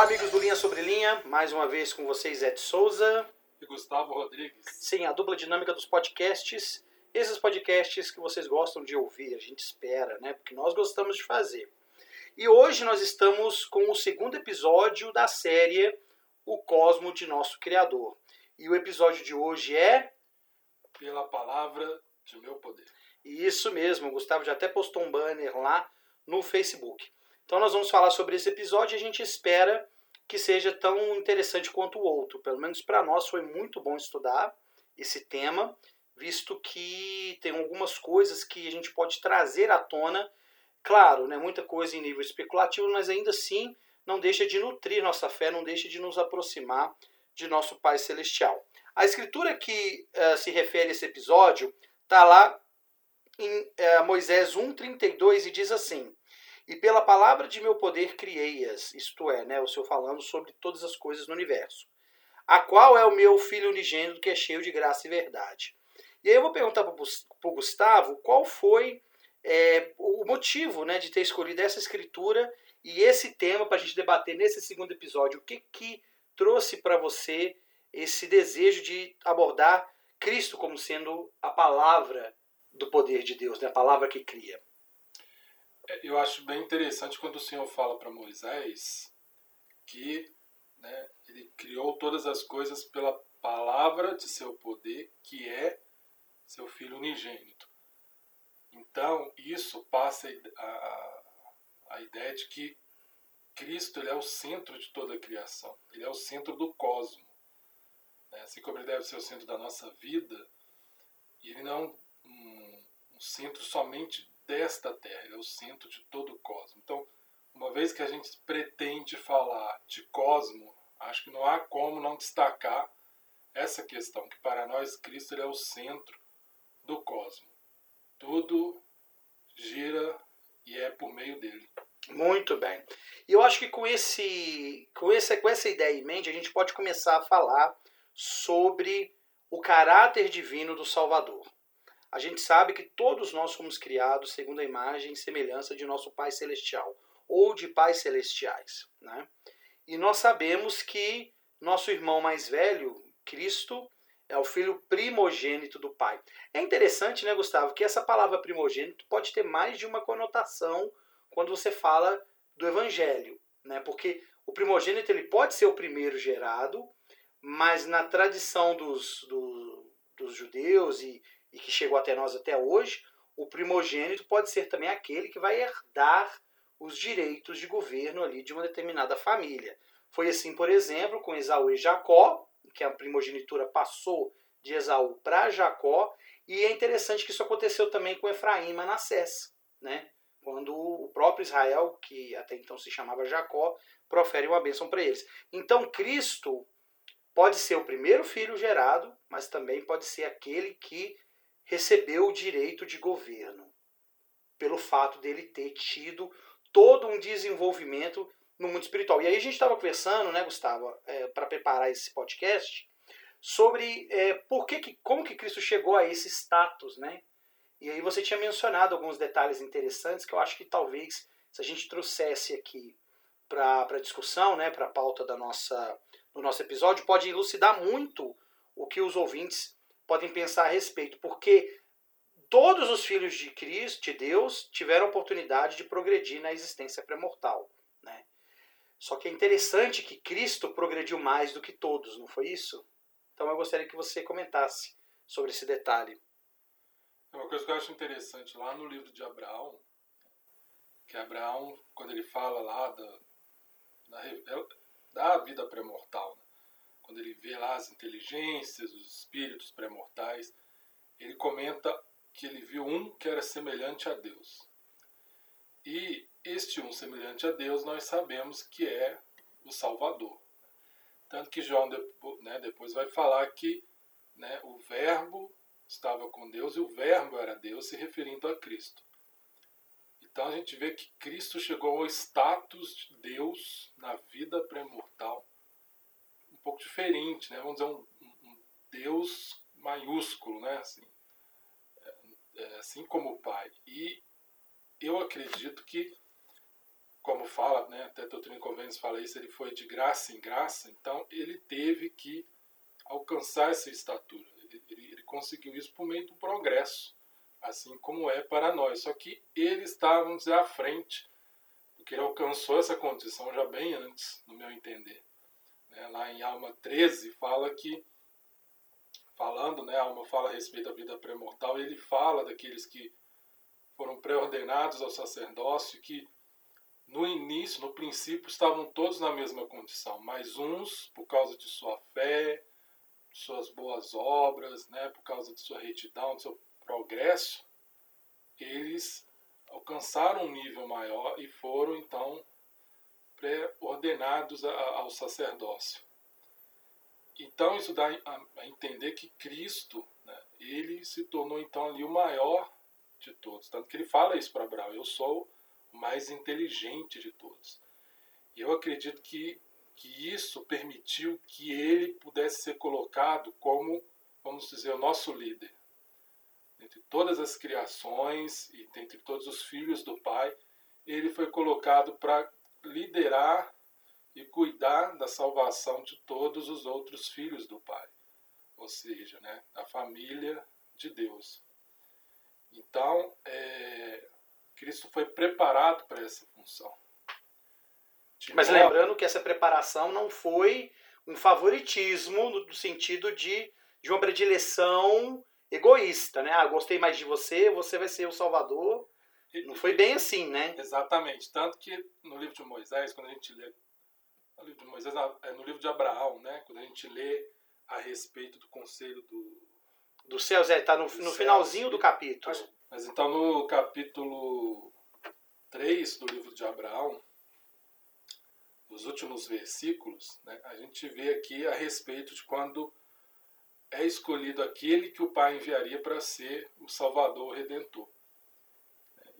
Olá, amigos do Linha Sobre Linha, mais uma vez com vocês, Ed Souza. E Gustavo Rodrigues. Sim, a dupla dinâmica dos podcasts. Esses podcasts que vocês gostam de ouvir, a gente espera, né? Porque nós gostamos de fazer. E hoje nós estamos com o segundo episódio da série O Cosmo de Nosso Criador. E o episódio de hoje é. Pela palavra de meu poder. Isso mesmo, o Gustavo já até postou um banner lá no Facebook. Então nós vamos falar sobre esse episódio e a gente espera que seja tão interessante quanto o outro. Pelo menos para nós foi muito bom estudar esse tema, visto que tem algumas coisas que a gente pode trazer à tona. Claro, né, muita coisa em nível especulativo, mas ainda assim não deixa de nutrir nossa fé, não deixa de nos aproximar de nosso Pai Celestial. A escritura que uh, se refere a esse episódio está lá em uh, Moisés 1,32 e diz assim: E pela palavra de meu poder criei-as, isto é, né, o Senhor falando sobre todas as coisas no universo, a qual é o meu filho unigênito que é cheio de graça e verdade. E aí eu vou perguntar para o Gustavo qual foi é, o motivo né, de ter escolhido essa escritura e esse tema para a gente debater nesse segundo episódio. O que, que trouxe para você esse desejo de abordar Cristo como sendo a palavra do poder de Deus, né? a palavra que cria. Eu acho bem interessante quando o Senhor fala para Moisés que né, ele criou todas as coisas pela palavra de seu poder, que é seu Filho unigênito. Então, isso passa a, a, a ideia de que Cristo ele é o centro de toda a criação, ele é o centro do cosmo. Né? Assim como ele deve ser o centro da nossa vida, ele não é um, um centro somente desta terra, ele é o centro de todo o cosmo. Então, uma vez que a gente pretende falar de cosmo, acho que não há como não destacar essa questão, que para nós Cristo ele é o centro do cosmo. Tudo gira e é por meio dele. Muito bem. E eu acho que com, esse, com, essa, com essa ideia em mente, a gente pode começar a falar sobre o caráter divino do Salvador. A gente sabe que todos nós fomos criados segundo a imagem e semelhança de nosso Pai Celestial, ou de pais celestiais. Né? E nós sabemos que nosso irmão mais velho, Cristo, é o filho primogênito do Pai. É interessante, né, Gustavo, que essa palavra primogênito pode ter mais de uma conotação quando você fala do evangelho, né? Porque o primogênito ele pode ser o primeiro gerado, mas na tradição dos, do, dos judeus e, e que chegou até nós até hoje, o primogênito pode ser também aquele que vai herdar os direitos de governo ali de uma determinada família. Foi assim, por exemplo, com Esaú e Jacó, que a primogenitura passou de Esaú para Jacó, e é interessante que isso aconteceu também com Efraim e Manassés, né? quando o próprio Israel, que até então se chamava Jacó, profere uma bênção para eles. Então Cristo pode ser o primeiro filho gerado, mas também pode ser aquele que recebeu o direito de governo, pelo fato dele ter tido todo um desenvolvimento no mundo espiritual. E aí a gente estava conversando, né, Gustavo, é, para preparar esse podcast, sobre é, por que, que, como que Cristo chegou a esse status, né? E aí você tinha mencionado alguns detalhes interessantes que eu acho que talvez, se a gente trouxesse aqui para a discussão, né, para a pauta da nossa, do nosso episódio, pode elucidar muito o que os ouvintes podem pensar a respeito. Porque todos os filhos de Cristo, de Deus, tiveram oportunidade de progredir na existência pré-mortal. Né? Só que é interessante que Cristo progrediu mais do que todos, não foi isso? Então eu gostaria que você comentasse sobre esse detalhe. É uma coisa que eu acho interessante lá no livro de Abraão, que Abraão, quando ele fala lá da, da, da vida pré-mortal, né? Quando ele vê lá as inteligências, os espíritos pré-mortais, ele comenta que ele viu um que era semelhante a Deus. E este um semelhante a Deus nós sabemos que é o Salvador. Tanto que João né, depois vai falar que né, o Verbo estava com Deus e o Verbo era Deus, se referindo a Cristo. Então a gente vê que Cristo chegou ao status de Deus na vida pré-mortal pouco diferente, né? vamos dizer, um, um Deus maiúsculo, né? assim, é, é, assim como o Pai. E eu acredito que como fala, né, até Doutrina Convênios fala isso, ele foi de graça em graça, então ele teve que alcançar essa estatura. Ele, ele, ele conseguiu isso por meio do progresso, assim como é para nós. Só que ele está, vamos dizer, à frente, porque ele alcançou essa condição já bem antes, no meu entender. Né, lá em Alma 13 fala que, falando, né, Alma fala a respeito da vida pré-mortal, ele fala daqueles que foram pré-ordenados ao sacerdócio, que no início, no princípio, estavam todos na mesma condição, mas uns, por causa de sua fé, suas boas obras, né, por causa de sua retidão, do seu progresso, eles alcançaram um nível maior e foram então pré-ordenados ao sacerdócio. Então isso dá a entender que Cristo, né, ele se tornou então ali o maior de todos. Tanto que ele fala isso para Abraão: Eu sou o mais inteligente de todos. E eu acredito que, que isso permitiu que ele pudesse ser colocado como, vamos dizer, o nosso líder. Entre todas as criações e entre todos os filhos do Pai, ele foi colocado para liderar e cuidar da salvação de todos os outros filhos do Pai, ou seja, né, a família de Deus. Então, é, Cristo foi preparado para essa função. Mas lembrando que essa preparação não foi um favoritismo no sentido de, de uma predileção egoísta, né? Ah, gostei mais de você, você vai ser o Salvador. Não foi bem assim, né? Exatamente. Tanto que no livro de Moisés, quando a gente lê. No livro de Moisés, é no livro de Abraão, né? Quando a gente lê a respeito do conselho do, do céu, Zé, está no, no finalzinho do capítulo. Mas então no capítulo 3 do livro de Abraão, nos últimos versículos, né, a gente vê aqui a respeito de quando é escolhido aquele que o Pai enviaria para ser o Salvador o Redentor.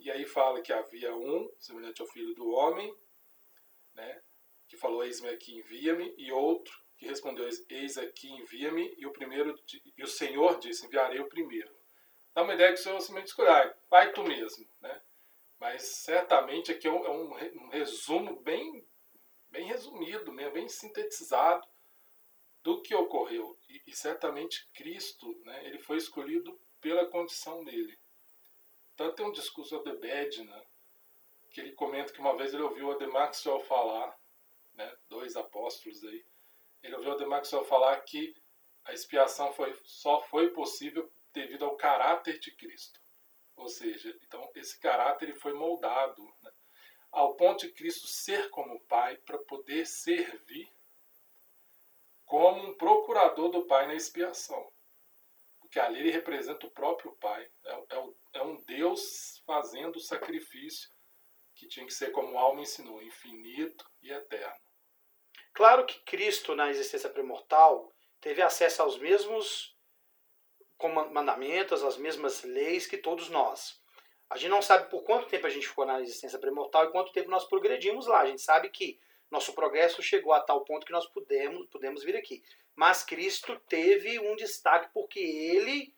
E aí fala que havia um, semelhante ao Filho do Homem, né, que falou, eis-me aqui, envia-me, e outro, que respondeu: Eis aqui, envia-me. E o primeiro e o Senhor disse: Enviarei o primeiro. Dá uma ideia que o Senhor simplesmente escolhe, vai tu mesmo, né? Mas certamente aqui é um, é um resumo bem, bem resumido, né? bem sintetizado do que ocorreu. E, e, certamente Cristo, né? Ele foi escolhido pela condição dele. Tanto tem um discurso de Bedna, que ele comenta que uma vez ele ouviu Ademar Maxwell falar, né? Dois apóstolos aí ele ouviu o Maxwell falar que a expiação foi, só foi possível devido ao caráter de Cristo. Ou seja, então esse caráter ele foi moldado né, ao ponto de Cristo ser como Pai para poder servir como um procurador do Pai na expiação. Porque ali ele representa o próprio Pai. É, é, é um Deus fazendo o sacrifício que tinha que ser como alma ensinou, infinito e eterno. Claro que Cristo, na existência primordial, teve acesso aos mesmos mandamentos, às mesmas leis que todos nós. A gente não sabe por quanto tempo a gente ficou na existência primordial e quanto tempo nós progredimos lá. A gente sabe que nosso progresso chegou a tal ponto que nós pudemos, pudemos vir aqui. Mas Cristo teve um destaque porque ele,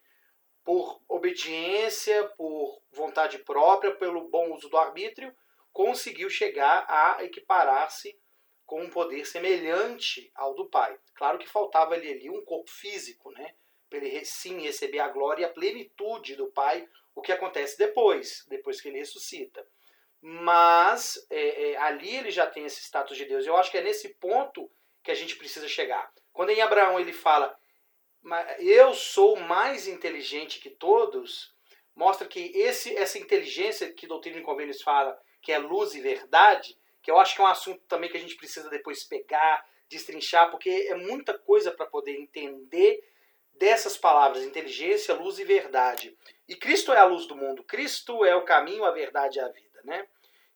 por obediência, por vontade própria, pelo bom uso do arbítrio, conseguiu chegar a equiparar-se com um poder semelhante ao do Pai. Claro que faltava ali, ali um corpo físico, né? Para ele sim receber a glória e a plenitude do Pai, o que acontece depois, depois que ele ressuscita. Mas é, é, ali ele já tem esse status de Deus. Eu acho que é nesse ponto que a gente precisa chegar. Quando em Abraão ele fala, eu sou mais inteligente que todos, mostra que esse, essa inteligência que Doutrina e Convênios fala, que é luz e verdade, que eu acho que é um assunto também que a gente precisa depois pegar, destrinchar, porque é muita coisa para poder entender dessas palavras, inteligência, luz e verdade. E Cristo é a luz do mundo, Cristo é o caminho, a verdade e a vida, né?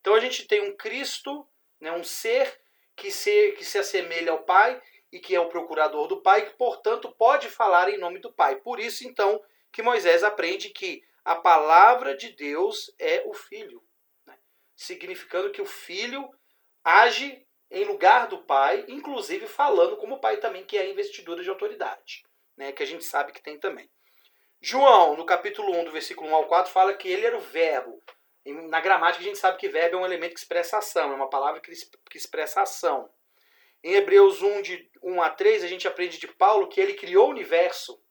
Então a gente tem um Cristo, né, um ser que se, que se assemelha ao Pai e que é o procurador do Pai, que portanto pode falar em nome do Pai. Por isso então que Moisés aprende que a palavra de Deus é o Filho significando que o filho age em lugar do pai, inclusive falando como o pai também, que é a investidura de autoridade, né, que a gente sabe que tem também. João, no capítulo 1, do versículo 1 ao 4, fala que ele era o verbo. Na gramática a gente sabe que verbo é um elemento que expressa ação, é uma palavra que expressa ação. Em Hebreus 1, de 1 a 3, a gente aprende de Paulo que ele criou o universo.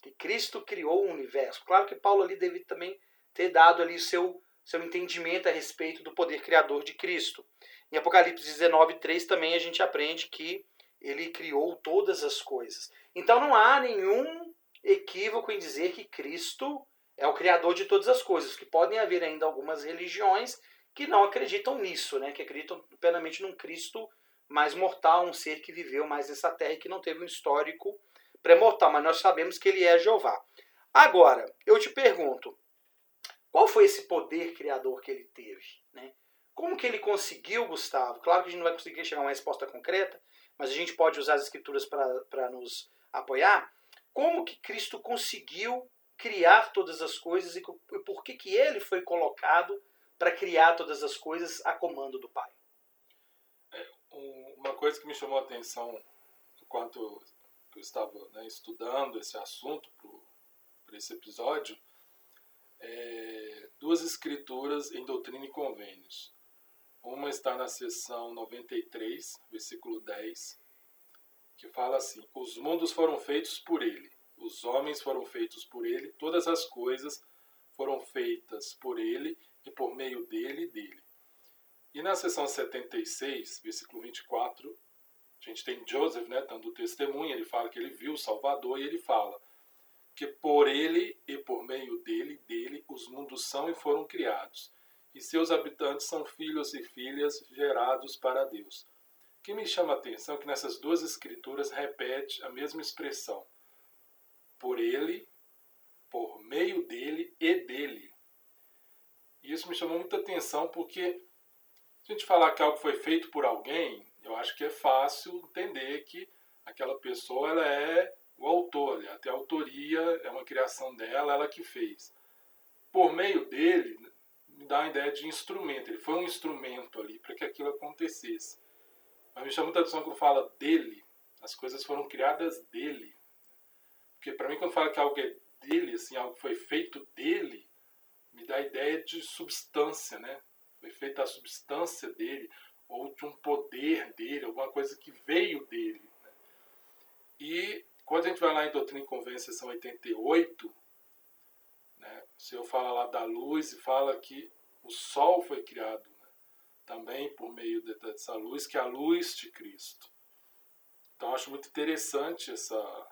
Que Cristo criou o universo. Claro que Paulo ali deve também ter dado ali seu, seu entendimento a respeito do poder criador de Cristo. Em Apocalipse 19, 3 também a gente aprende que ele criou todas as coisas. Então não há nenhum equívoco em dizer que Cristo é o criador de todas as coisas, que podem haver ainda algumas religiões que não acreditam nisso, né? que acreditam plenamente num Cristo mais mortal, um ser que viveu mais nessa terra e que não teve um histórico pré-mortal, mas nós sabemos que ele é Jeová. Agora, eu te pergunto, qual foi esse poder criador que ele teve? Né? Como que ele conseguiu, Gustavo? Claro que a gente não vai conseguir chegar a uma resposta concreta, mas a gente pode usar as escrituras para nos apoiar. Como que Cristo conseguiu criar todas as coisas e por que, que ele foi colocado para criar todas as coisas a comando do Pai? Uma coisa que me chamou a atenção enquanto eu estava né, estudando esse assunto para esse episódio é duas escrituras em Doutrina e Convênios. Uma está na seção 93, versículo 10, que fala assim: Os mundos foram feitos por ele, os homens foram feitos por ele, todas as coisas foram feitas por ele e por meio dele e dele. E na seção 76, versículo 24, a gente tem Joseph, né, dando testemunho, ele fala que ele viu o Salvador e ele fala que por ele e por meio dele, dele, os mundos são e foram criados, e seus habitantes são filhos e filhas gerados para Deus. O que me chama a atenção é que nessas duas escrituras repete a mesma expressão por ele, por meio dele e dele. E isso me chamou muita atenção porque se a gente falar que algo foi feito por alguém, eu acho que é fácil entender que aquela pessoa ela é o autor, até a autoria é uma criação dela, ela que fez. Por meio dele, me dá a ideia de instrumento, ele foi um instrumento ali para que aquilo acontecesse. Mas me chama muita atenção quando fala dele, as coisas foram criadas dele. Porque para mim, quando fala que algo é dele, assim, algo foi feito dele, me dá a ideia de substância, né? Foi feita a substância dele, ou de um poder dele, alguma coisa que veio dele. Né? E quando a gente vai lá em Doutrina e Convênio, seção 88, né, o Senhor fala lá da luz e fala que o sol foi criado né, também por meio dessa luz, que é a luz de Cristo. Então, acho muito interessante essa,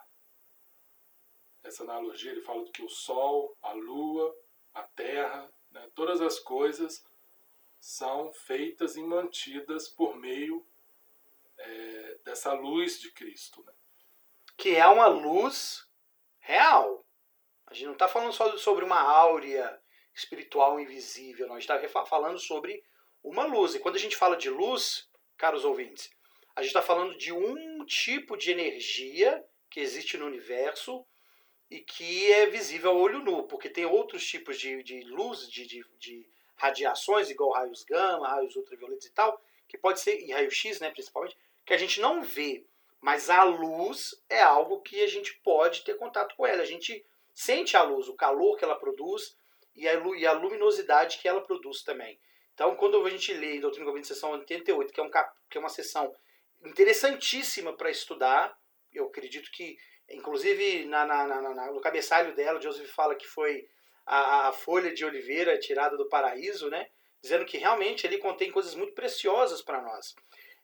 essa analogia, ele fala que o Sol, a Lua, a Terra, né, todas as coisas são feitas e mantidas por meio é, dessa luz de Cristo. Né? Que é uma luz real. A gente não está falando só sobre uma áurea espiritual invisível, nós estamos tá falando sobre uma luz. E quando a gente fala de luz, caros ouvintes, a gente está falando de um tipo de energia que existe no universo e que é visível ao olho nu, porque tem outros tipos de, de luz, de, de, de radiações, igual raios gama, raios ultravioletos e tal, que pode ser, e raio-x, né, principalmente, que a gente não vê. Mas a luz é algo que a gente pode ter contato com ela. A gente sente a luz, o calor que ela produz e a, e a luminosidade que ela produz também. Então, quando a gente lê Doutrina Convênio, sessão 88, que é, um, que é uma sessão interessantíssima para estudar, eu acredito que Inclusive, na, na, na, no cabeçalho dela, Joseph fala que foi a, a, folha de oliveira tirada do paraíso, né? Dizendo que realmente ele contém coisas muito preciosas para nós.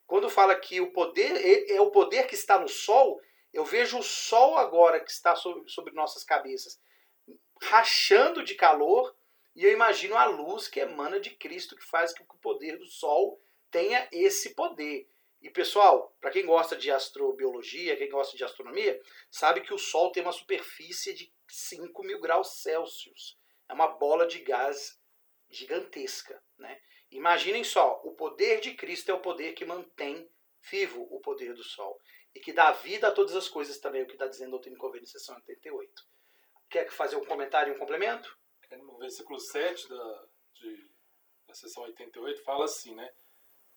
Quando fala que o poder é, o poder que está no sol, eu vejo o sol agora que está sobre, sobre nossas cabeças, rachando de calor, e eu imagino a luz que emana de Cristo, que faz com que o poder do sol tenha esse poder. E pessoal, para quem gosta de astrobiologia, quem gosta de astronomia, sabe que o Sol tem uma superfície de 5 mil graus Celsius. É uma bola de gás gigantesca. Né? Imaginem só, o poder de Cristo é o poder que mantém vivo o poder do Sol. E que dá vida a todas as coisas também, o que está dizendo Doutrina e Convênio, sessão 88. Quer fazer um comentário e um complemento? É, no versículo 7 da, de, da sessão 88 fala assim, né?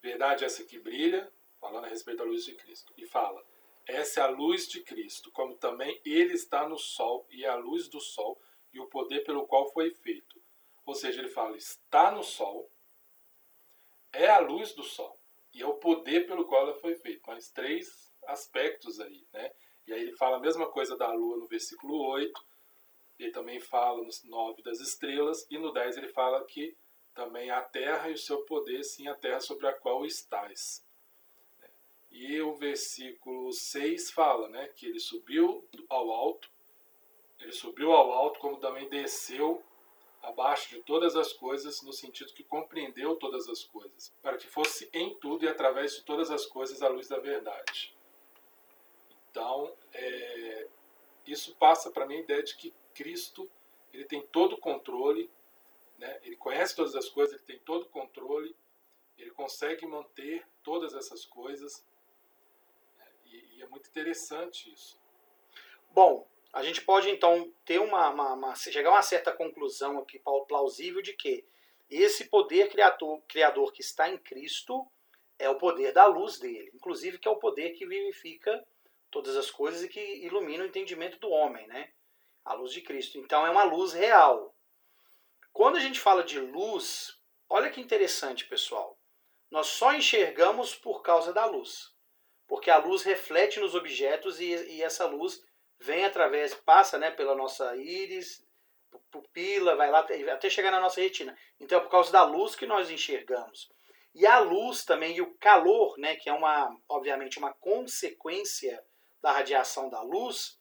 Verdade essa que brilha, falando a respeito da luz de Cristo. E fala: essa é a luz de Cristo, como também ele está no sol e é a luz do sol e o poder pelo qual foi feito. Ou seja, ele fala, está no sol, é a luz do sol e é o poder pelo qual ela foi feita. Mas três aspectos aí, né? E aí ele fala a mesma coisa da lua no versículo 8, ele também fala no 9 das estrelas, e no 10 ele fala que também a terra e o seu poder, sim, a terra sobre a qual estás. E o versículo 6 fala né, que ele subiu ao alto, ele subiu ao alto, como também desceu abaixo de todas as coisas, no sentido que compreendeu todas as coisas, para que fosse em tudo e através de todas as coisas a luz da verdade. Então, é, isso passa para mim a ideia de que Cristo ele tem todo o controle, né? ele conhece todas as coisas, ele tem todo o controle, ele consegue manter todas essas coisas? É muito interessante isso. Bom, a gente pode então ter uma, uma, uma, chegar a uma certa conclusão aqui plausível de que esse poder criador, criador que está em Cristo é o poder da luz dele, inclusive que é o poder que vivifica todas as coisas e que ilumina o entendimento do homem, né? A luz de Cristo. Então é uma luz real. Quando a gente fala de luz, olha que interessante, pessoal. Nós só enxergamos por causa da luz. Porque a luz reflete nos objetos e, e essa luz vem através, passa né, pela nossa íris, pupila, vai lá até chegar na nossa retina. Então é por causa da luz que nós enxergamos. E a luz também e o calor, né, que é uma, obviamente, uma consequência da radiação da luz,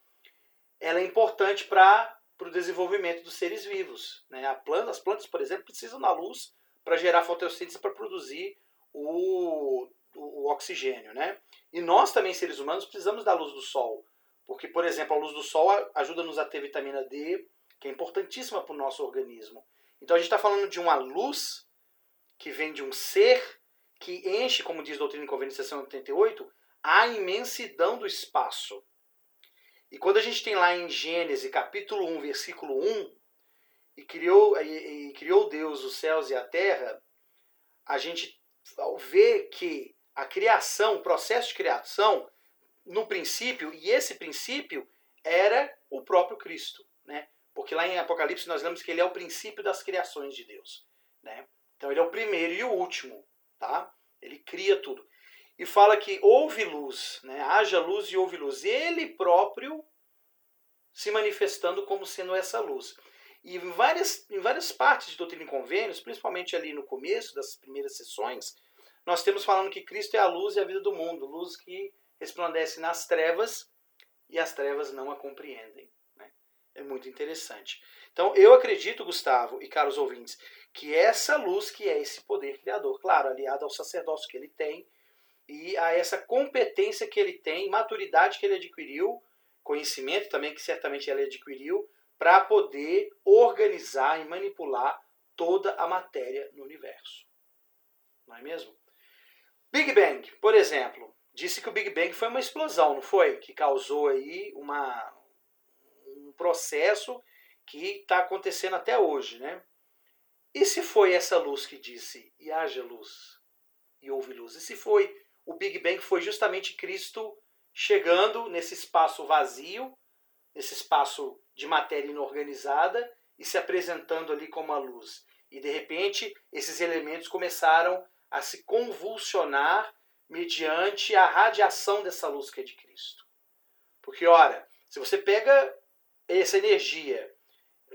ela é importante para o desenvolvimento dos seres vivos. Né? Planta, as plantas, por exemplo, precisam da luz para gerar fotossíntese para produzir o, o, o, oxigênio. Né? E nós também, seres humanos, precisamos da luz do sol porque, por exemplo, a luz do sol ajuda-nos a ter vitamina D, que é importantíssima para o nosso organismo. Então a gente está falando de uma luz que vem de um ser que enche, como diz a doutrina Inconveniente seção 88, a imensidão do espaço. E quando a gente tem lá em Gênesis, capítulo 1, versículo 1, e criou, e, e criou Deus os céus e a terra, a gente vê que a criação, o processo de criação, no princípio, e esse princípio era o próprio Cristo, né? Porque lá em Apocalipse nós lemos que ele é o princípio das criações de Deus, né? Então ele é o primeiro e o último, tá? Ele cria tudo. E fala que houve luz, né? Haja luz e houve luz. Ele próprio se manifestando como sendo essa luz. E em várias, em várias partes de Doutrina e Convênios, principalmente ali no começo das primeiras sessões, nós temos falando que Cristo é a luz e a vida do mundo, luz que resplandece nas trevas e as trevas não a compreendem. Né? É muito interessante. Então, eu acredito, Gustavo e caros ouvintes, que essa luz que é esse poder criador, claro, aliado ao sacerdócio que ele tem e a essa competência que ele tem, maturidade que ele adquiriu, conhecimento também que certamente ele adquiriu, para poder organizar e manipular toda a matéria no universo. Não é mesmo? Big Bang, por exemplo, disse que o Big Bang foi uma explosão, não foi? Que causou aí uma, um processo que está acontecendo até hoje, né? E se foi essa luz que disse, e haja luz, e houve luz? E se foi o Big Bang foi justamente Cristo chegando nesse espaço vazio, nesse espaço de matéria inorganizada e se apresentando ali como a luz. E de repente esses elementos começaram a se convulsionar mediante a radiação dessa luz que é de Cristo. Porque, ora, se você pega essa energia,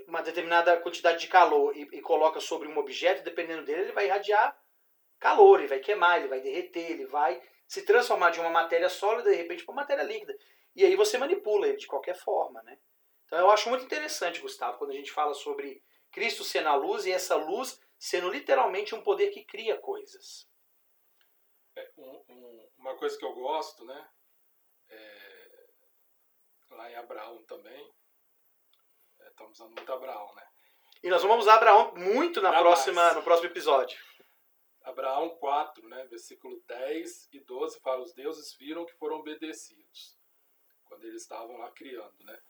uma determinada quantidade de calor e, e coloca sobre um objeto, dependendo dele, ele vai irradiar calor, ele vai queimar, ele vai derreter, ele vai se transformar de uma matéria sólida, de repente, para uma matéria líquida. E aí você manipula ele de qualquer forma, né? Então eu acho muito interessante, Gustavo, quando a gente fala sobre Cristo sendo a luz e essa luz sendo literalmente um poder que cria coisas. É, um, um, uma coisa que eu gosto, né? É, lá em Abraão também. É, estamos usando muito Abraão, né? E nós vamos usar Abraão muito na próxima, no próximo episódio. Abraão 4, né, versículo 10 e 12, fala: Os deuses viram que foram obedecidos, quando eles estavam lá criando, né?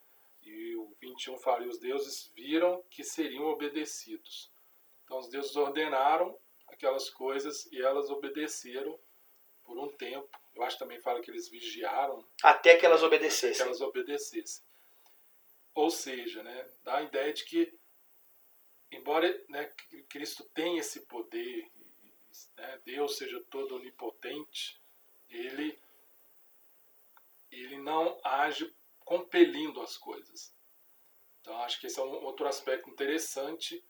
E o 21 fala: E os deuses viram que seriam obedecidos. Então, os deuses ordenaram aquelas coisas e elas obedeceram por um tempo. Eu acho que também fala que eles vigiaram. Até que elas obedecessem. Até que elas obedecessem. Ou seja, né, dá a ideia de que embora né, Cristo tenha esse poder, né, Deus seja todo onipotente, ele, ele não age compelindo as coisas. Então acho que esse é um outro aspecto interessante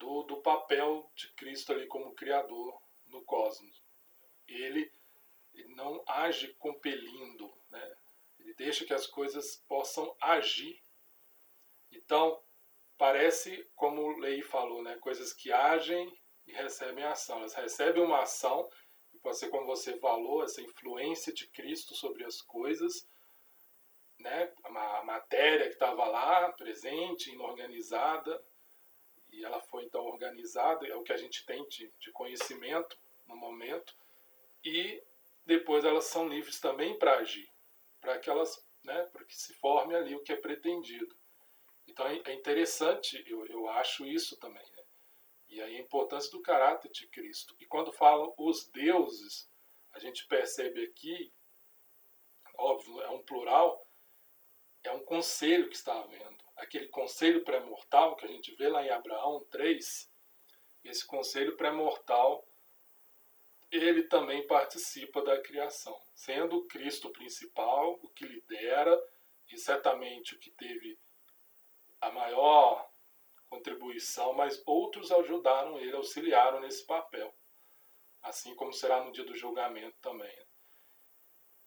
do, do papel de Cristo ali como Criador no cosmos. Ele, não age compelindo, né? ele deixa que as coisas possam agir. Então, parece, como o Lei falou, né? coisas que agem e recebem ação. Elas recebem uma ação, e pode ser como você falou, essa influência de Cristo sobre as coisas, né? a matéria que estava lá, presente, inorganizada, e ela foi então organizada, é o que a gente tem de, de conhecimento no momento, e depois elas são livres também para agir, para que elas, né, para que se forme ali o que é pretendido. Então é, é interessante, eu, eu acho isso também, né? E aí a importância do caráter de Cristo. E quando falam os deuses, a gente percebe aqui, óbvio, é um plural, é um conselho que está havendo. Aquele conselho pré-mortal que a gente vê lá em Abraão 3, esse conselho pré-mortal, ele também participa da criação, sendo o Cristo principal, o que lidera e certamente o que teve a maior contribuição, mas outros ajudaram ele, auxiliaram nesse papel. Assim como será no dia do julgamento também.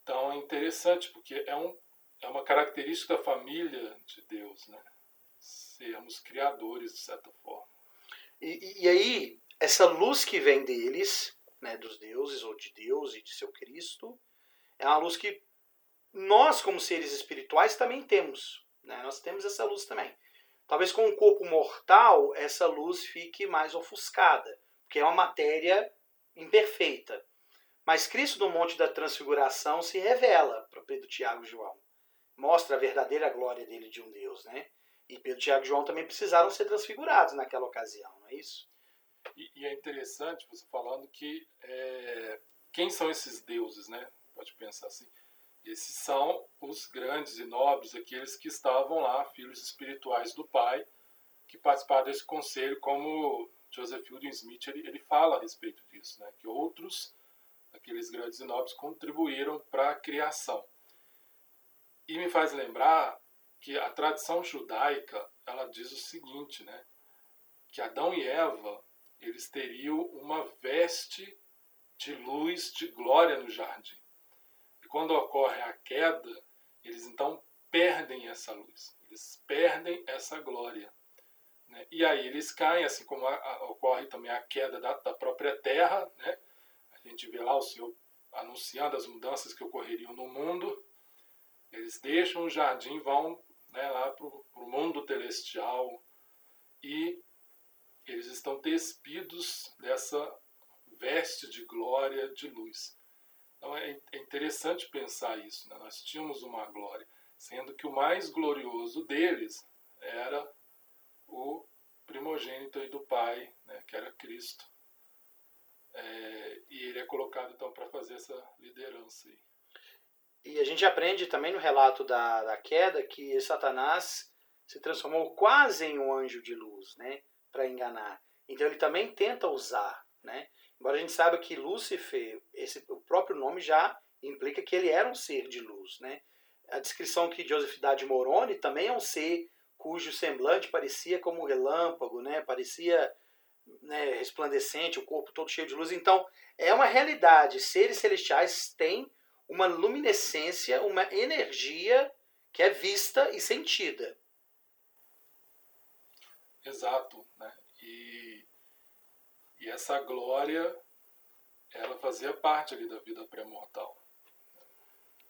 Então é interessante, porque é, um, é uma característica da família de Deus, né? sermos criadores, de certa forma. E, e aí, essa luz que vem deles, né, dos deuses, ou de Deus e de seu Cristo, é uma luz que nós, como seres espirituais, também temos. Né? Nós temos essa luz também. Talvez com o corpo mortal essa luz fique mais ofuscada, porque é uma matéria imperfeita. Mas Cristo no Monte da Transfiguração se revela para Pedro, Tiago e João. Mostra a verdadeira glória dele de um Deus, né? E Pedro, Tiago e João também precisaram ser transfigurados naquela ocasião, não é isso? E, e é interessante você falando que é, quem são esses deuses, né? Pode pensar assim. Esses são os grandes e nobres, aqueles que estavam lá, filhos espirituais do Pai, que participaram desse conselho, como Joseph Fielding Smith ele, ele fala a respeito disso, né? que outros, aqueles grandes e nobres, contribuíram para a criação. E me faz lembrar que a tradição judaica ela diz o seguinte, né? que Adão e Eva eles teriam uma veste de luz, de glória no jardim quando ocorre a queda, eles então perdem essa luz, eles perdem essa glória. Né? E aí eles caem, assim como a, a, ocorre também a queda da, da, própria terra. Né? A gente vê lá o Senhor anunciando as mudanças que ocorreriam no mundo. Eles deixam o jardim, vão né, lá para o mundo celestial e eles estão despidos dessa veste de glória, de luz. Então é, é interessante pensar isso. Né? Nós tínhamos uma glória, sendo que o mais glorioso deles era o primogênito do Pai, né? que era Cristo. É, e ele é colocado então para fazer essa liderança aí. E a gente aprende também no relato da, da queda que Satanás se transformou quase em um anjo de luz, né, para enganar. Então ele também tenta usar, né? Embora a gente saiba que Lúcifer, esse, o próprio nome já implica que ele era um ser de luz. Né? A descrição que Joseph dá de Moroni também é um ser cujo semblante parecia como um relâmpago, né? parecia né, resplandecente, o corpo todo cheio de luz. Então, é uma realidade. Seres celestiais têm uma luminescência, uma energia que é vista e sentida. Exato. Né? E e essa glória, ela fazia parte ali da vida pré-mortal.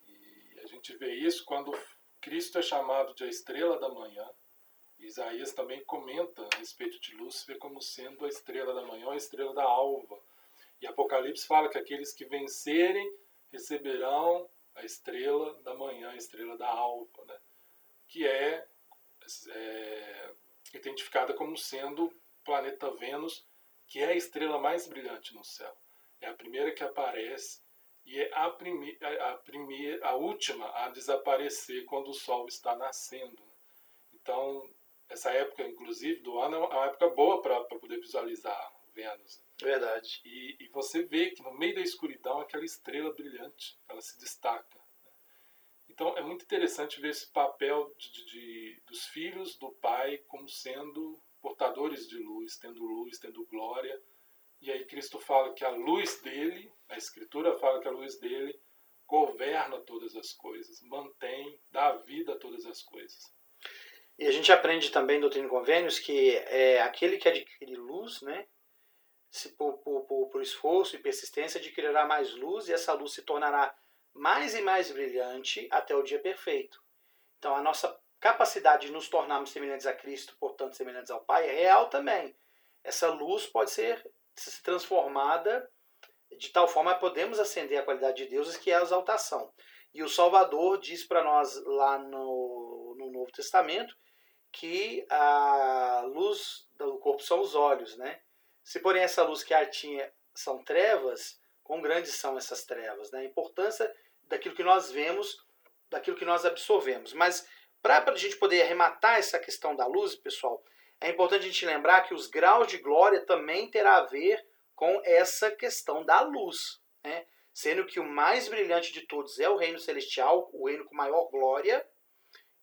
E a gente vê isso quando Cristo é chamado de a estrela da manhã. Isaías também comenta a respeito de Lúcifer como sendo a estrela da manhã, a estrela da alva. E Apocalipse fala que aqueles que vencerem receberão a estrela da manhã, a estrela da alva, né? que é, é identificada como sendo o planeta Vênus que é a estrela mais brilhante no céu. É a primeira que aparece e é a, prime a, primeira, a última a desaparecer quando o sol está nascendo. Então, essa época, inclusive, do ano é uma época boa para poder visualizar Vênus. Verdade. E, e, você vê que no meio da escuridão aquela estrela brilhante, ela se destaca. Né? Então é muito interessante ver esse papel de, de, de, dos filhos do Pai como sendo portadores de luz, tendo luz, tendo glória. E aí Cristo fala que a luz dele, a Escritura fala que a luz dele governa todas as coisas, mantém, dá vida a todas as coisas. E a gente aprende também do Doutrina e Convênios que é aquele que adquire luz, né, por, por, por, por esforço e persistência adquirirá mais luz e essa luz se tornará mais e mais brilhante até o dia perfeito. Então a nossa capacidade de nos tornarmos semelhantes a Cristo, portanto semelhantes ao Pai, é real também. Essa luz pode ser se transformada de tal forma que podemos acender a qualidade de Deus, que é a exaltação. E o Salvador diz para nós lá no, no Novo Testamento que a luz do corpo são os olhos, né? Se porém essa luz que tinha são trevas, quão grandes são essas trevas, né? A importância daquilo que nós vemos, daquilo que nós absorvemos. Mas para a gente poder arrematar essa questão da luz, pessoal, é importante a gente lembrar que os graus de glória também terá a ver com essa questão da luz, né? sendo que o mais brilhante de todos é o reino celestial, o reino com maior glória,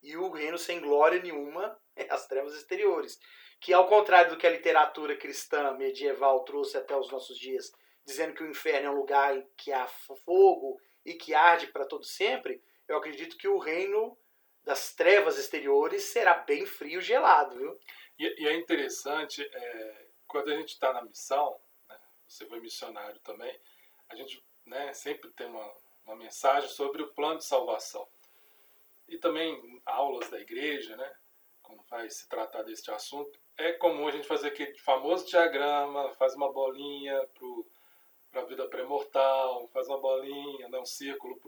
e o reino sem glória nenhuma é as trevas exteriores. Que ao contrário do que a literatura cristã medieval trouxe até os nossos dias, dizendo que o inferno é um lugar em que há fogo e que arde para todo sempre, eu acredito que o reino das trevas exteriores será bem frio e gelado, viu? E, e é interessante, é, quando a gente está na missão, né, você foi missionário também, a gente né, sempre tem uma, uma mensagem sobre o plano de salvação. E também aulas da igreja, né, quando vai se tratar deste assunto, é comum a gente fazer aquele famoso diagrama, faz uma bolinha para a vida pré-mortal, faz uma bolinha, dá um círculo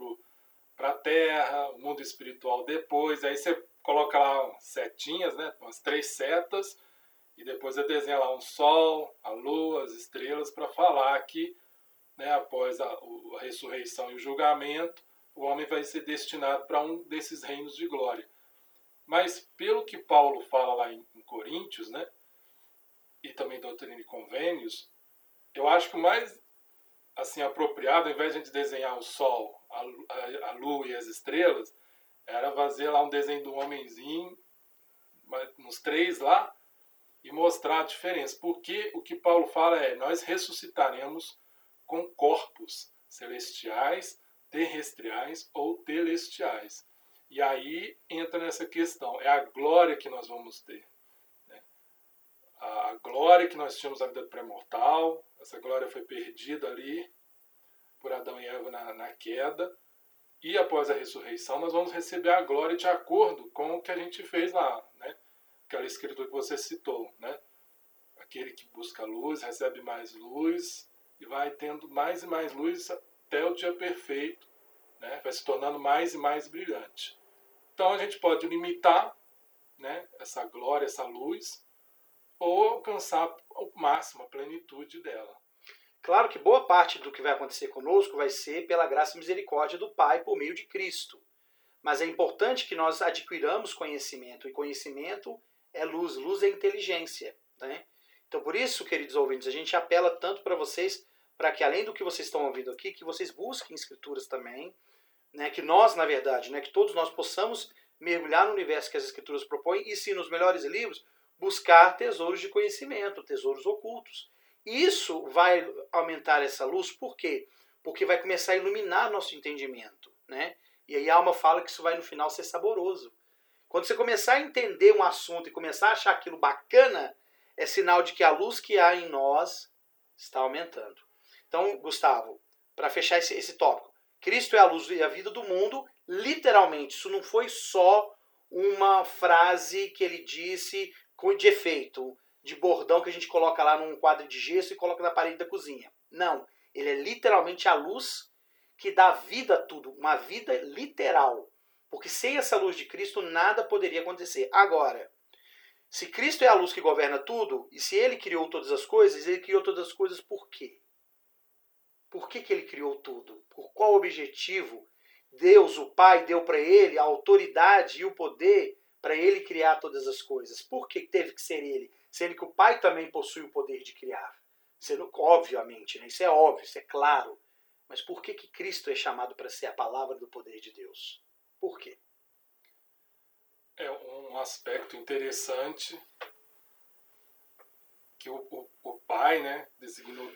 para a terra, o mundo espiritual depois, aí você coloca lá setinhas, né, umas três setas, e depois você desenha lá um sol, a lua, as estrelas, para falar que né, após a, a ressurreição e o julgamento, o homem vai ser destinado para um desses reinos de glória. Mas pelo que Paulo fala lá em Coríntios, né, e também doutrina e convênios, eu acho que o mais assim apropriado, ao invés de a gente desenhar o sol, a, a, lua e as estrelas, era fazer lá um desenho do homenzinho, uns três lá, e mostrar a diferença. Porque o que Paulo fala é: nós ressuscitaremos com corpos celestiais, terrestriais ou telestiais. E aí entra nessa questão: é a glória que nós vamos ter. A glória que nós tínhamos na vida pré-mortal, essa glória foi perdida ali por Adão e Eva na, na queda e após a ressurreição nós vamos receber a glória de acordo com o que a gente fez lá, né? Aquela escritura que você citou, né? Aquele que busca luz recebe mais luz e vai tendo mais e mais luz até o dia perfeito, né? Vai se tornando mais e mais brilhante. Então a gente pode limitar, né? Essa glória, essa luz, ou alcançar o máximo, a plenitude dela. Claro que boa parte do que vai acontecer conosco vai ser pela graça e misericórdia do Pai por meio de Cristo. Mas é importante que nós adquiramos conhecimento, e conhecimento é luz, luz é inteligência. Né? Então, por isso, queridos ouvintes, a gente apela tanto para vocês, para que além do que vocês estão ouvindo aqui, que vocês busquem escrituras também, né? que nós, na verdade, né? que todos nós possamos mergulhar no universo que as escrituras propõem e, se nos melhores livros, buscar tesouros de conhecimento, tesouros ocultos. Isso vai aumentar essa luz, por quê? Porque vai começar a iluminar nosso entendimento, né? E aí a alma fala que isso vai no final ser saboroso. Quando você começar a entender um assunto e começar a achar aquilo bacana, é sinal de que a luz que há em nós está aumentando. Então, Gustavo, para fechar esse, esse tópico, Cristo é a luz e a vida do mundo, literalmente, isso não foi só uma frase que ele disse de efeito, de bordão que a gente coloca lá num quadro de gesso e coloca na parede da cozinha. Não. Ele é literalmente a luz que dá vida a tudo, uma vida literal. Porque sem essa luz de Cristo nada poderia acontecer. Agora, se Cristo é a luz que governa tudo, e se ele criou todas as coisas, ele criou todas as coisas por quê? Por que, que ele criou tudo? Por qual objetivo? Deus, o Pai, deu para ele a autoridade e o poder para ele criar todas as coisas. Por que teve que ser ele? Sendo que o Pai também possui o poder de criar. Sendo, obviamente, né? isso é óbvio, isso é claro. Mas por que, que Cristo é chamado para ser a palavra do poder de Deus? Por quê? É um aspecto interessante que o, o, o pai né, designou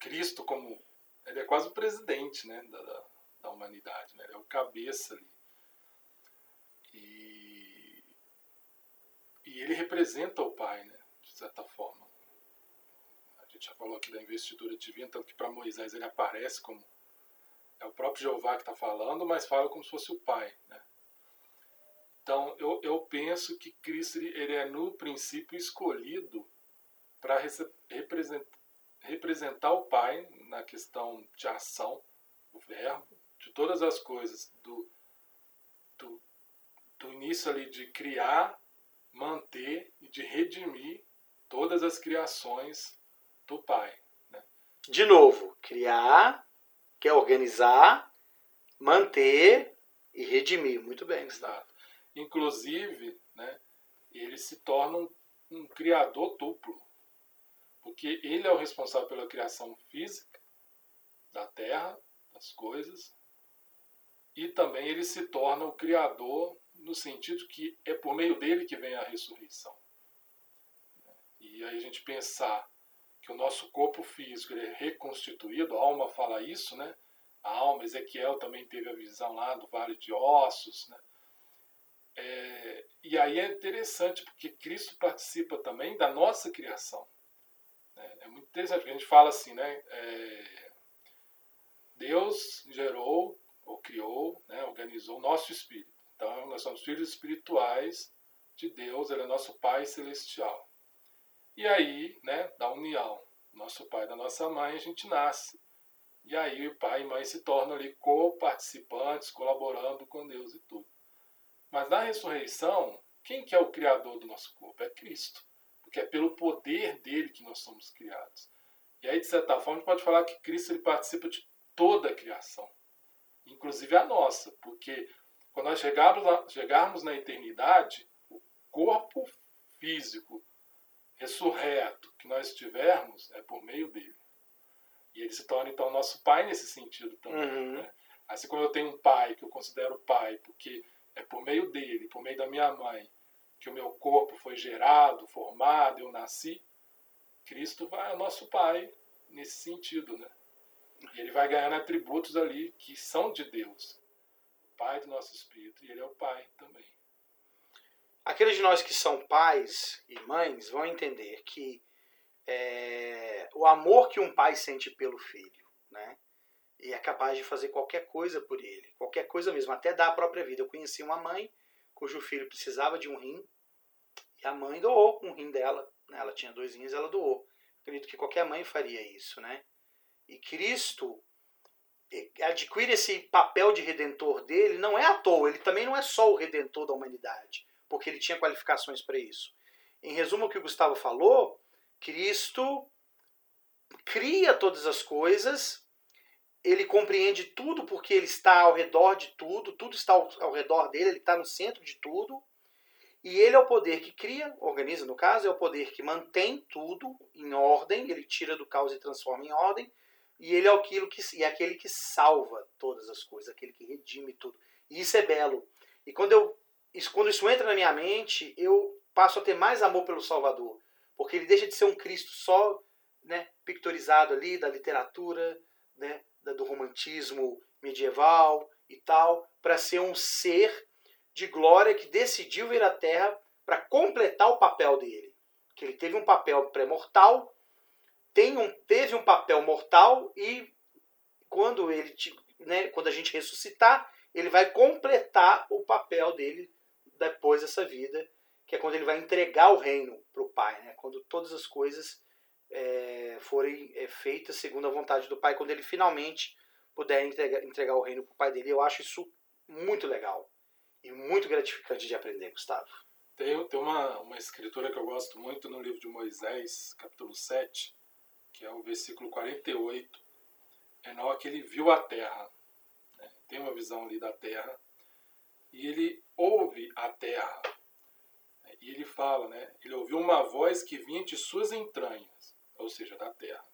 Cristo como. Ele é quase o presidente né, da, da, da humanidade, né? ele é o cabeça ali. E ele representa o pai, né, de certa forma. A gente já falou aqui da investidura divina, tanto que para Moisés ele aparece como. É o próprio Jeová que está falando, mas fala como se fosse o pai. Né? Então, eu, eu penso que Cristo ele é, no princípio, escolhido para representar, representar o Pai na questão de ação, o verbo, de todas as coisas, do, do, do início ali de criar, manter e de redimir todas as criações do Pai. Né? De novo, criar, quer organizar, manter e redimir. Muito bem, Gustavo. Inclusive, né, ele se torna um, um criador duplo porque ele é o responsável pela criação física da terra, das coisas, e também ele se torna o criador no sentido que é por meio dele que vem a ressurreição. E aí a gente pensar que o nosso corpo físico é reconstituído, a alma fala isso, né? A alma, Ezequiel também teve a visão lá do vale de ossos, né? É, e aí é interessante porque Cristo participa também da nossa criação. É, é muito interessante, porque a gente fala assim, né? É, Deus gerou, ou criou, né, organizou o nosso espírito. Então, nós somos filhos espirituais de Deus, Ele é nosso Pai celestial. E aí, né, da união, nosso pai da nossa mãe, a gente nasce. E aí o pai e mãe se tornam ali co-participantes, colaborando com Deus e tudo. Mas na ressurreição, quem que é o criador do nosso corpo? É Cristo porque é pelo poder dele que nós somos criados. E aí, de certa forma, a gente pode falar que Cristo ele participa de toda a criação, inclusive a nossa, porque quando nós chegarmos, chegarmos na eternidade, o corpo físico ressurreto que nós tivermos é por meio dele. E ele se torna, então, nosso pai nesse sentido também. Uhum. Né? Assim como eu tenho um pai que eu considero pai, porque é por meio dele, por meio da minha mãe, que o meu corpo foi gerado, formado, eu nasci, Cristo vai é nosso Pai nesse sentido, né? E ele vai ganhando atributos ali que são de Deus. Pai do nosso espírito, e ele é o Pai também. Aqueles de nós que são pais e mães vão entender que é, o amor que um pai sente pelo filho, né? E é capaz de fazer qualquer coisa por ele, qualquer coisa mesmo, até dar a própria vida. Eu conheci uma mãe cujo filho precisava de um rim, e a mãe doou um rim dela. Né? Ela tinha dois rins, ela doou. Acredito que qualquer mãe faria isso, né? E Cristo adquire esse papel de redentor dele, não é à toa, ele também não é só o redentor da humanidade, porque ele tinha qualificações para isso. Em resumo, o que o Gustavo falou, Cristo cria todas as coisas ele compreende tudo porque ele está ao redor de tudo, tudo está ao, ao redor dele, ele está no centro de tudo. E ele é o poder que cria, organiza no caso, é o poder que mantém tudo em ordem, ele tira do caos e transforma em ordem, e ele é aquilo que é aquele que salva todas as coisas, aquele que redime tudo. E isso é belo. E quando eu isso, quando isso entra na minha mente, eu passo a ter mais amor pelo Salvador, porque ele deixa de ser um Cristo só, né, pictorizado ali da literatura, né, do romantismo medieval e tal, para ser um ser de glória que decidiu vir à Terra para completar o papel dele. Que ele teve um papel pré-mortal, um, teve um papel mortal e quando ele né, quando a gente ressuscitar, ele vai completar o papel dele depois dessa vida, que é quando ele vai entregar o reino para o Pai, né? quando todas as coisas é, forem é, feitas segundo a vontade do Pai, quando ele finalmente puder entregar, entregar o reino para o Pai dele. Eu acho isso muito legal e muito gratificante de aprender, Gustavo. Tem, tem uma, uma escritura que eu gosto muito no livro de Moisés, capítulo 7, que é o versículo 48. Enoque, ele viu a terra, né? tem uma visão ali da terra, e ele ouve a terra, fala, né? Ele ouviu uma voz que vinha de suas entranhas, ou seja, da terra,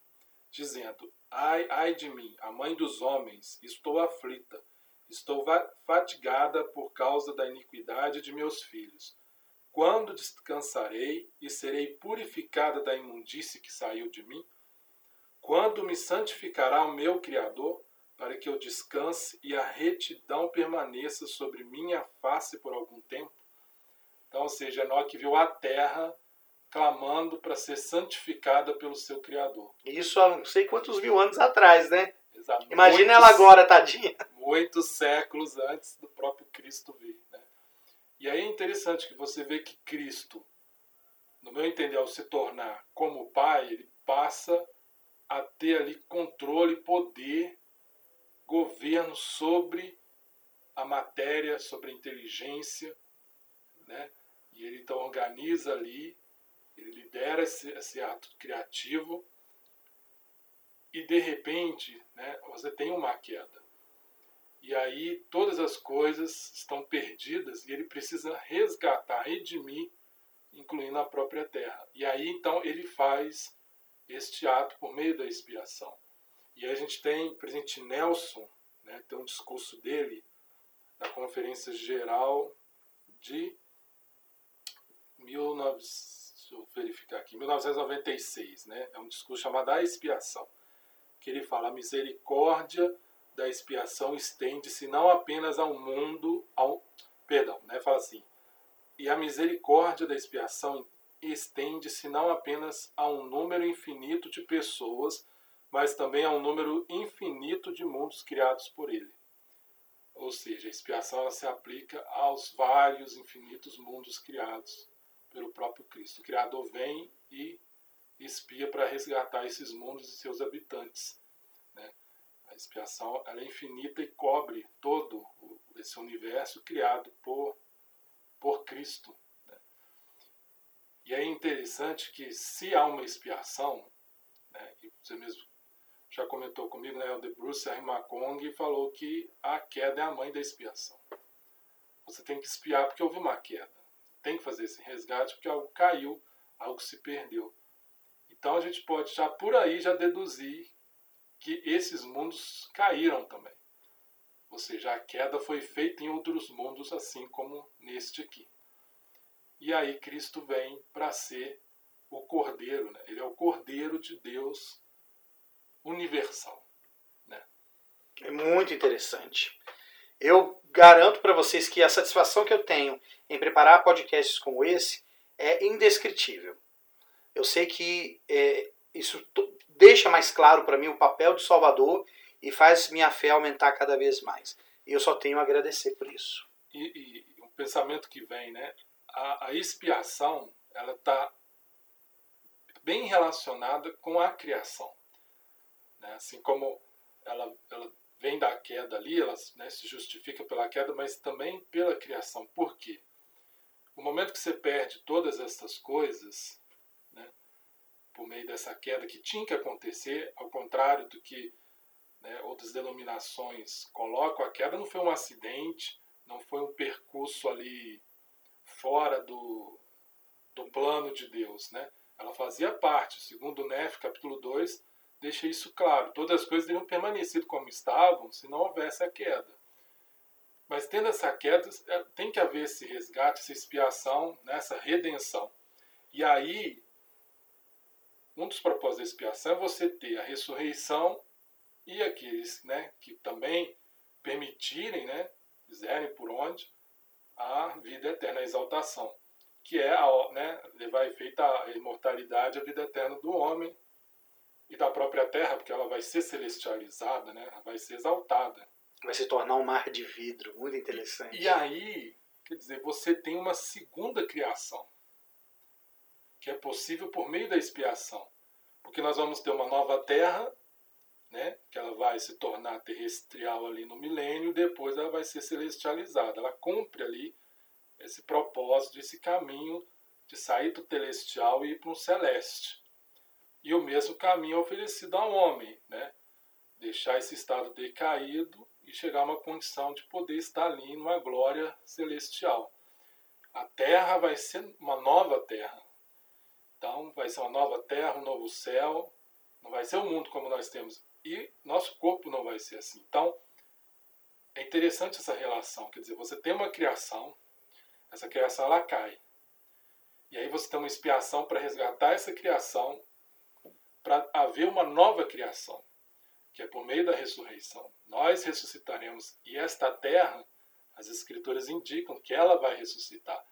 dizendo: Ai, ai de mim, a mãe dos homens, estou aflita, estou fatigada por causa da iniquidade de meus filhos. Quando descansarei e serei purificada da imundície que saiu de mim? Quando me santificará o meu Criador, para que eu descanse e a retidão permaneça sobre minha face por algum tempo? Então, ou seja, Enoque viu a terra clamando para ser santificada pelo seu Criador. Isso há não sei quantos mil anos atrás, né? Exato. Imagina ela agora, tadinha. Muitos séculos antes do próprio Cristo vir. Né? E aí é interessante que você vê que Cristo, no meu entender, ao se tornar como Pai, ele passa a ter ali controle, poder, governo sobre a matéria, sobre a inteligência, né? E ele então organiza ali, ele lidera esse, esse ato criativo e de repente, né, você tem uma queda. E aí todas as coisas estão perdidas e ele precisa resgatar, redimir, incluindo a própria terra. E aí então ele faz este ato por meio da expiação. E a gente tem presidente Nelson, né, tem um discurso dele na Conferência Geral de 19, deixa eu verificar aqui, 1996, né? É um discurso chamado A Expiação, que ele fala a misericórdia da expiação estende-se não apenas ao mundo, ao, perdão, né, fala assim, e a misericórdia da expiação estende-se não apenas a um número infinito de pessoas, mas também a um número infinito de mundos criados por ele. Ou seja, a expiação se aplica aos vários infinitos mundos criados pelo próprio Cristo. O Criador vem e expia para resgatar esses mundos e seus habitantes. A expiação é infinita e cobre todo esse universo criado por, por Cristo. E é interessante que se há uma expiação, né, você mesmo já comentou comigo, né, o de Bruce Arrimacong falou que a queda é a mãe da expiação. Você tem que espiar porque houve uma queda. Tem que fazer esse resgate porque algo caiu, algo se perdeu. Então a gente pode já por aí já deduzir que esses mundos caíram também. Ou seja, a queda foi feita em outros mundos, assim como neste aqui. E aí Cristo vem para ser o Cordeiro, né? ele é o Cordeiro de Deus universal. Né? É muito interessante. Eu garanto para vocês que a satisfação que eu tenho em preparar podcasts como esse é indescritível. Eu sei que é, isso deixa mais claro para mim o papel do Salvador e faz minha fé aumentar cada vez mais. E eu só tenho a agradecer por isso. E, e um pensamento que vem, né? A, a expiação, ela está bem relacionada com a criação. Né? Assim como ela, ela vem da queda ali, ela né, se justifica pela queda, mas também pela criação. Por quê? No momento que você perde todas essas coisas, por meio dessa queda que tinha que acontecer, ao contrário do que né, outras denominações colocam, a queda não foi um acidente, não foi um percurso ali fora do, do plano de Deus. Né? Ela fazia parte, segundo Nef, capítulo 2, deixa isso claro. Todas as coisas teriam permanecido como estavam se não houvesse a queda. Mas tendo essa queda, é, tem que haver esse resgate, essa expiação, né, essa redenção. E aí um dos propósitos da expiação é você ter a ressurreição e aqueles né, que também permitirem, né, quiserem por onde, a vida eterna, a exaltação, que é a, né, levar efeito a imortalidade, a vida eterna do homem e da própria terra, porque ela vai ser celestializada, né, vai ser exaltada. Vai se tornar um mar de vidro, muito interessante. E, e aí, quer dizer, você tem uma segunda criação que é possível por meio da expiação. Porque nós vamos ter uma nova terra, né, que ela vai se tornar terrestrial ali no milênio, depois ela vai ser celestializada. Ela cumpre ali esse propósito, esse caminho de sair do celestial e ir para um celeste. E o mesmo caminho é oferecido ao homem, né? deixar esse estado decaído e chegar a uma condição de poder estar ali numa glória celestial. a terra vai ser uma nova terra. Então, vai ser uma nova terra, um novo céu. Não vai ser o mundo como nós temos. E nosso corpo não vai ser assim. Então, é interessante essa relação. Quer dizer, você tem uma criação, essa criação ela cai. E aí você tem uma expiação para resgatar essa criação, para haver uma nova criação, que é por meio da ressurreição. Nós ressuscitaremos e esta terra as escrituras indicam que ela vai ressuscitar.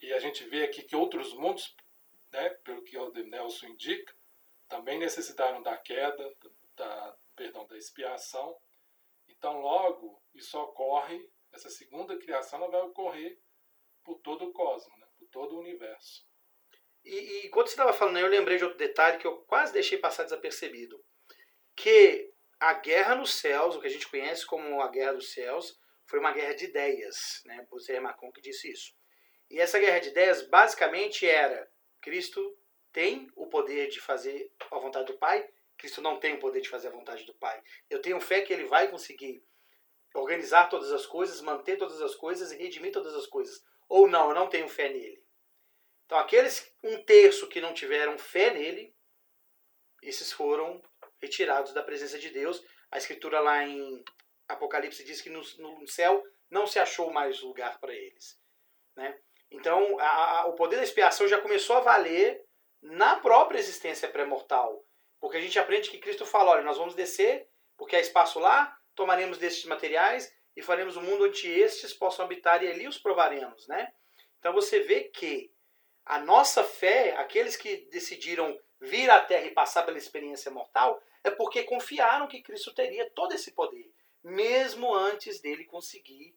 E a gente vê aqui que outros mundos, né, pelo que o Nelson indica, também necessitaram da queda, da, perdão, da expiação. Então, logo, isso ocorre, essa segunda criação ela vai ocorrer por todo o cosmos, né, por todo o universo. E, e você estava falando, eu lembrei de outro detalhe que eu quase deixei passar desapercebido. Que a guerra nos céus, o que a gente conhece como a guerra dos céus, foi uma guerra de ideias, né? Você Macron que disse isso. E essa guerra de ideias basicamente era Cristo tem o poder de fazer a vontade do Pai, Cristo não tem o poder de fazer a vontade do Pai. Eu tenho fé que ele vai conseguir organizar todas as coisas, manter todas as coisas e redimir todas as coisas. Ou não, eu não tenho fé nele. Então, aqueles um terço que não tiveram fé nele, esses foram retirados da presença de Deus. A escritura lá em Apocalipse diz que no, no céu não se achou mais lugar para eles. Né? Então, a, a, o poder da expiação já começou a valer na própria existência pré-mortal. Porque a gente aprende que Cristo fala: olha, nós vamos descer, porque há espaço lá, tomaremos destes materiais e faremos um mundo onde estes possam habitar e ali os provaremos. Né? Então você vê que a nossa fé, aqueles que decidiram vir à Terra e passar pela experiência mortal, é porque confiaram que Cristo teria todo esse poder mesmo antes dele conseguir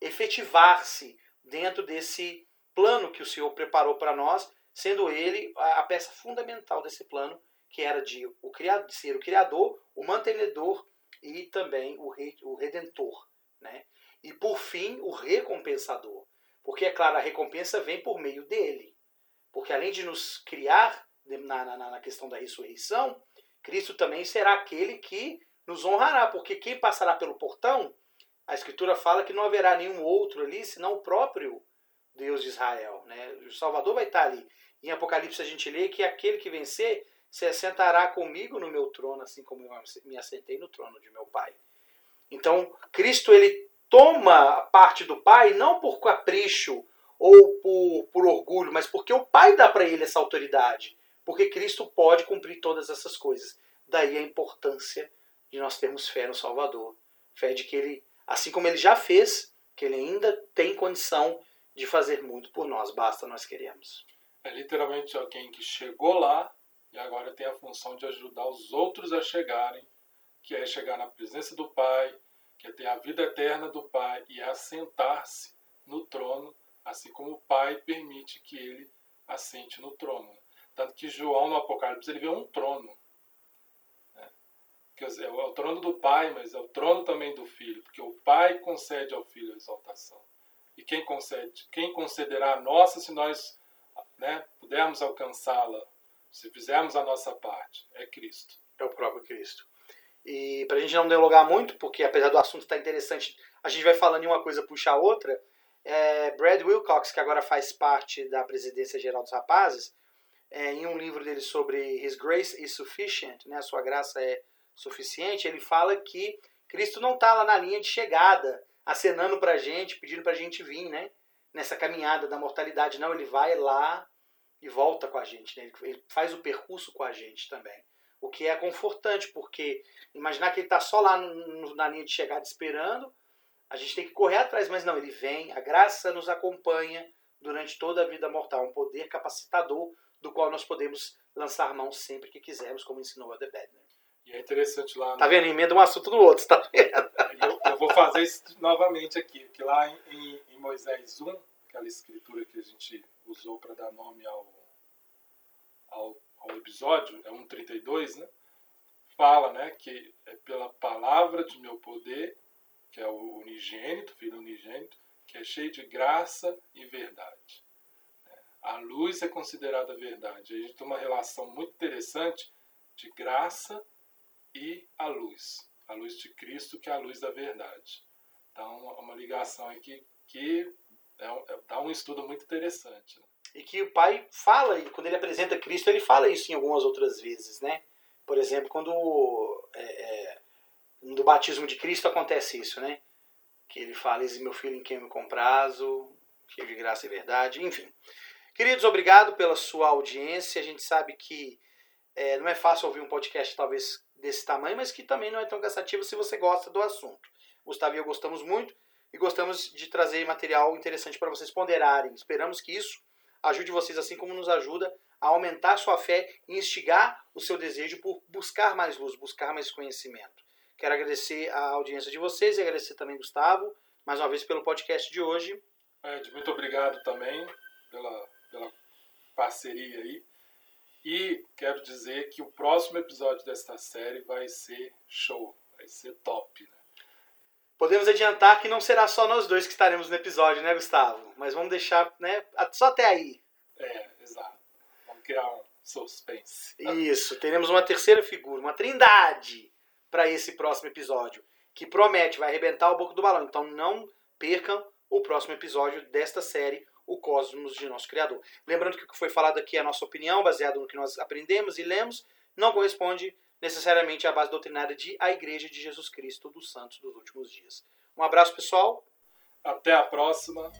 efetivar-se dentro desse plano que o Senhor preparou para nós, sendo ele a peça fundamental desse plano, que era de, o criado, de ser o criador, o mantenedor e também o, re, o redentor. Né? E por fim, o recompensador. Porque, é claro, a recompensa vem por meio dele. Porque além de nos criar na, na, na questão da ressurreição, Cristo também será aquele que nos honrará, porque quem passará pelo portão, a Escritura fala que não haverá nenhum outro ali, senão o próprio Deus de Israel. Né? O Salvador vai estar ali. Em Apocalipse a gente lê que aquele que vencer se assentará comigo no meu trono, assim como eu me assentei no trono de meu Pai. Então, Cristo ele toma parte do Pai não por capricho ou por, por orgulho, mas porque o Pai dá para ele essa autoridade. Porque Cristo pode cumprir todas essas coisas. Daí a importância de nós termos fé no Salvador. Fé de que ele, assim como ele já fez, que ele ainda tem condição de fazer muito por nós, basta nós queremos. É literalmente alguém que chegou lá e agora tem a função de ajudar os outros a chegarem, que é chegar na presença do Pai, que é ter a vida eterna do Pai e assentar-se no trono, assim como o Pai permite que ele assente no trono. Tanto que João no Apocalipse ele vê um trono que é o trono do Pai, mas é o trono também do Filho, porque o Pai concede ao Filho a exaltação. E quem concede? Quem concederá a nossa se nós né, pudermos alcançá-la, se fizermos a nossa parte? É Cristo. É o próprio Cristo. E para a gente não delongar muito, porque apesar do assunto estar interessante, a gente vai falando em uma coisa puxa a outra. É, Brad Wilcox, que agora faz parte da presidência geral dos rapazes, é, em um livro dele sobre His Grace is Sufficient, né, a sua graça é suficiente, ele fala que Cristo não está lá na linha de chegada, acenando para a gente, pedindo para a gente vir, né? Nessa caminhada da mortalidade. Não, ele vai lá e volta com a gente, né? Ele faz o percurso com a gente também. O que é confortante, porque imaginar que ele está só lá no, na linha de chegada esperando, a gente tem que correr atrás, mas não, ele vem, a graça nos acompanha durante toda a vida mortal, um poder capacitador do qual nós podemos lançar mão sempre que quisermos, como ensinou a The Bedner. E é interessante lá. Tá vendo? Emenda um assunto no outro, tá vendo? Eu, eu vou fazer isso novamente aqui, que lá em, em, Moisés 1, aquela escritura que a gente usou para dar nome ao, ao, ao episódio, é 1,32, né? Fala, né, que é pela palavra de meu poder, que é o unigênito, filho unigênito, que é cheio de graça e verdade. A luz é considerada verdade. A gente tem uma relação muito interessante de graça e a luz, a luz de Cristo, que é a luz da verdade. Então, uma ligação aqui que é um, é, dá um estudo muito interessante. Né? E que o pai fala, e quando ele apresenta Cristo, ele fala isso em algumas outras vezes, né? Por exemplo, quando é, é, no batismo de Cristo acontece isso, né? Que ele fala, esse meu filho em quem eu me comprazo, cheio de graça e verdade, enfim. Queridos, obrigado pela sua audiência. A gente sabe que é, não é fácil ouvir um podcast talvez desse tamanho, mas que também não é tão cansativo se você gosta do assunto. Gustavo e eu gostamos muito e gostamos de trazer material interessante para vocês ponderarem. Esperamos que isso ajude vocês, assim como nos ajuda a aumentar sua fé e instigar o seu desejo por buscar mais luz, buscar mais conhecimento. Quero agradecer a audiência de vocês e agradecer também, Gustavo, mais uma vez pelo podcast de hoje. Ed, muito obrigado também pela, pela parceria aí. E quero dizer que o próximo episódio desta série vai ser show, vai ser top. Né? Podemos adiantar que não será só nós dois que estaremos no episódio, né, Gustavo? Mas vamos deixar né, só até aí. É, exato. Vamos criar um suspense. Isso, teremos uma terceira figura, uma trindade para esse próximo episódio, que promete, vai arrebentar o boco do balão. Então não percam o próximo episódio desta série, O Cosmos de Nosso Criador. Lembrando que o que foi falado aqui é a nossa opinião, baseado no que nós aprendemos e lemos, não corresponde necessariamente à base doutrinária de A Igreja de Jesus Cristo dos Santos dos Últimos Dias. Um abraço, pessoal. Até a próxima.